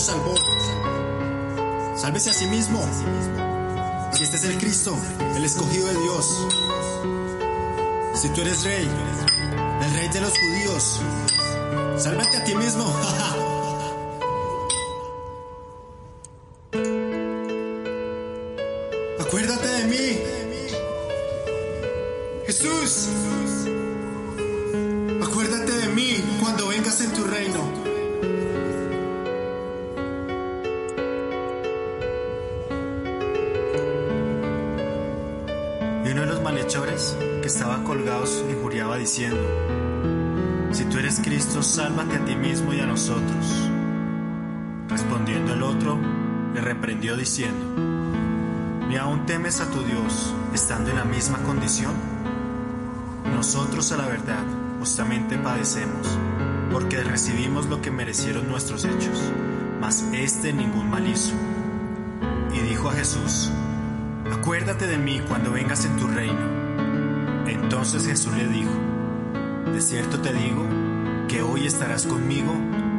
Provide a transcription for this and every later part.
salvó. Sálvese a sí mismo. Si este es el Cristo, el escogido de Dios. Si tú eres rey, el rey de los judíos, sálvate a ti mismo. Acuérdate de mí. Jesús. Acuérdate de mí cuando vengas en tu reino. Y uno de los malhechores que estaba colgado injuriaba diciendo, Si tú eres Cristo, sálvate a ti mismo y a nosotros. Respondiendo el otro, le reprendió diciendo, ¿Ni aún temes a tu Dios estando en la misma condición? Nosotros a la verdad justamente padecemos, porque recibimos lo que merecieron nuestros hechos, mas éste ningún mal hizo. Y dijo a Jesús, Acuérdate de mí cuando vengas en tu reino. Entonces Jesús le dijo, De cierto te digo, que hoy estarás conmigo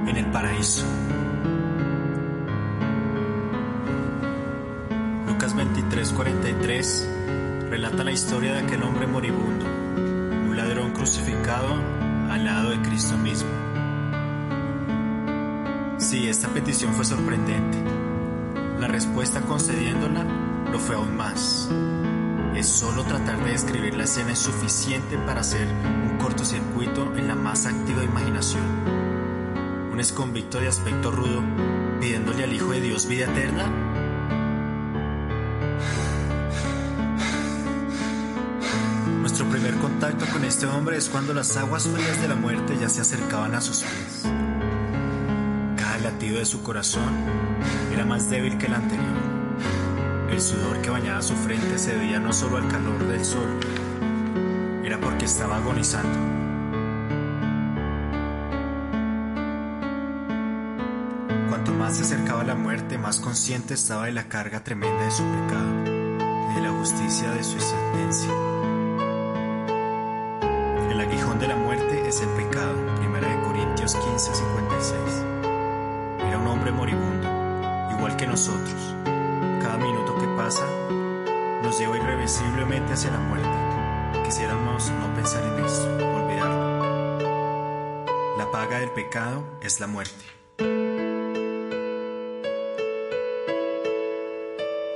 en el paraíso. Lucas 23:43 relata la historia de aquel hombre moribundo, un ladrón crucificado al lado de Cristo mismo. Sí, esta petición fue sorprendente. La respuesta concediéndola lo fue aún más. Es solo tratar de describir la escena es suficiente para hacer un cortocircuito en la más activa imaginación. Un exconvicto de aspecto rudo pidiéndole al Hijo de Dios vida eterna Nuestro primer contacto con este hombre es cuando las aguas frías de la muerte ya se acercaban a sus pies. Cada latido de su corazón era más débil que el anterior. El sudor que bañaba su frente se debía no solo al calor del sol, era porque estaba agonizando. Cuanto más se acercaba la muerte, más consciente estaba de la carga tremenda de su pecado y de la justicia de su sentencia. El aguijón de la muerte es el pecado. 1 Corintios 15, 56. Era un hombre moribundo, igual que nosotros. Cada minuto que pasa nos lleva irreversiblemente hacia la muerte. Quisiéramos no pensar en esto, olvidarlo. La paga del pecado es la muerte.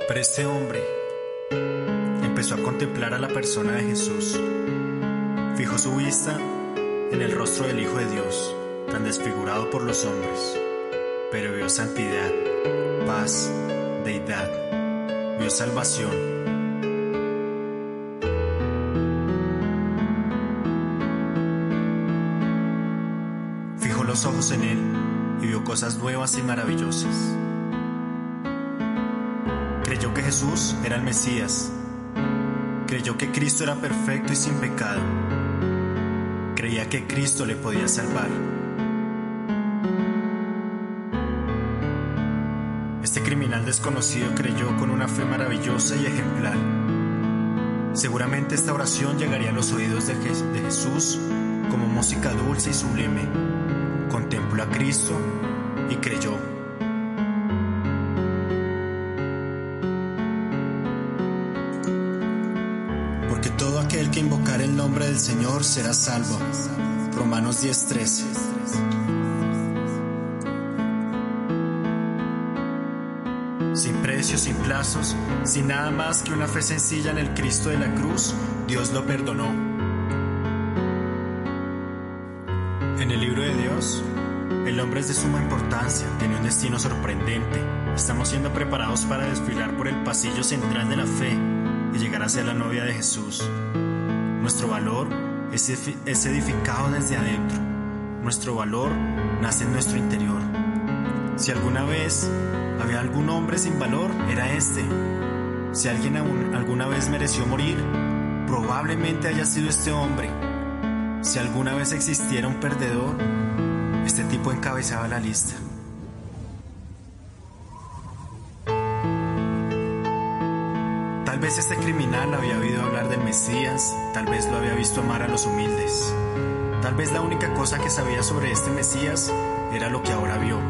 Pero este hombre empezó a contemplar a la persona de Jesús Fijó su vista en el rostro del Hijo de Dios, tan desfigurado por los hombres, pero vio santidad, paz, deidad, vio salvación. Fijó los ojos en él y vio cosas nuevas y maravillosas. Creyó que Jesús era el Mesías. Creyó que Cristo era perfecto y sin pecado creía que Cristo le podía salvar. Este criminal desconocido creyó con una fe maravillosa y ejemplar. Seguramente esta oración llegaría a los oídos de, Jesús como música dulce y sublime. Contempló a Cristo y creyó. Porque todo aquel que invocar el nombre del Señor será salvo. Romanos 10:13. Sin precios, sin plazos, sin nada más que una fe sencilla en el Cristo de la cruz, Dios lo perdonó. En el libro de Dios, el hombre es de suma importancia, tiene un destino sorprendente. Estamos siendo preparados para desfilar por el pasillo central de la fe y llegar a ser la novia de Jesús. Nuestro valor es, edificado desde adentro. Nuestro valor nace en nuestro interior. Si alguna vez había algún hombre sin valor, era este. Si alguien alguna vez mereció morir, probablemente haya sido este hombre. Si alguna vez existiera un perdedor, este tipo encabezaba la lista. Tal vez este criminal había oído hablar del Mesías, tal vez lo había visto amar a los humildes. Tal vez la única cosa que sabía sobre este Mesías era lo que ahora vio.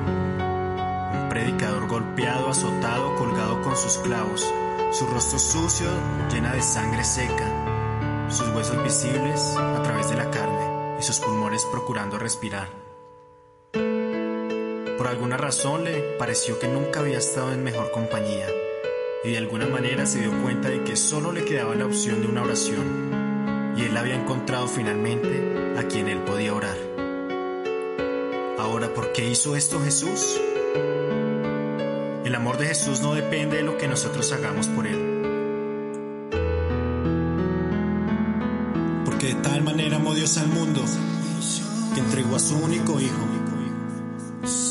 Predicador golpeado, azotado, colgado con sus clavos, su rostro sucio, llena de sangre seca, sus huesos visibles a través de la carne y sus pulmones procurando respirar. Por alguna razón le pareció que nunca había estado en mejor compañía y de alguna manera se dio cuenta de que solo le quedaba la opción de una oración y él había encontrado finalmente a quien él podía orar. Ahora, ¿por qué hizo esto Jesús? El amor de Jesús no depende de lo que nosotros hagamos por Él. Porque de tal manera amó Dios al mundo que entregó a su único Hijo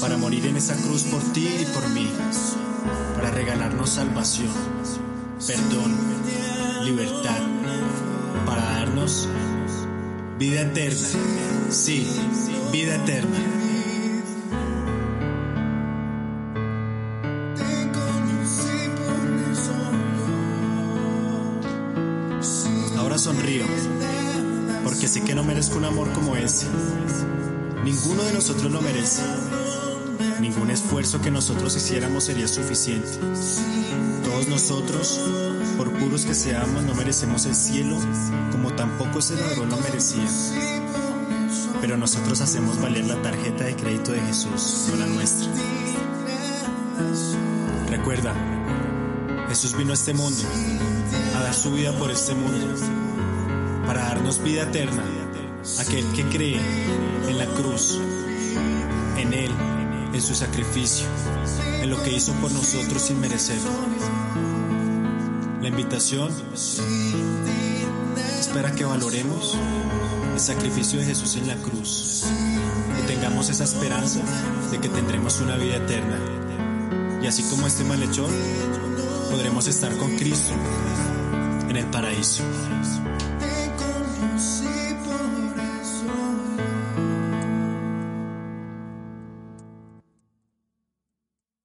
para morir en esa cruz por ti y por mí, para regalarnos salvación, perdón, libertad, para darnos vida eterna. Sí, vida eterna. Ahora sonrío, porque sé que no merezco un amor como ese. Ninguno de nosotros lo merece. Ningún esfuerzo que nosotros hiciéramos sería suficiente. Todos nosotros, por puros que seamos, no merecemos el cielo, como tampoco ese ladrón lo merecía. Pero nosotros hacemos valer la tarjeta de crédito de Jesús, no la nuestra. Recuerda, Jesús vino a este mundo a dar su vida por este mundo, para darnos vida eterna. Aquel que cree en la cruz, en Él, en su sacrificio, en lo que hizo por nosotros sin merecerlo. La invitación espera que valoremos el sacrificio de Jesús en la cruz y tengamos esa esperanza de que tendremos una vida eterna. Y así como este malhechor, podremos estar con Cristo en el paraíso.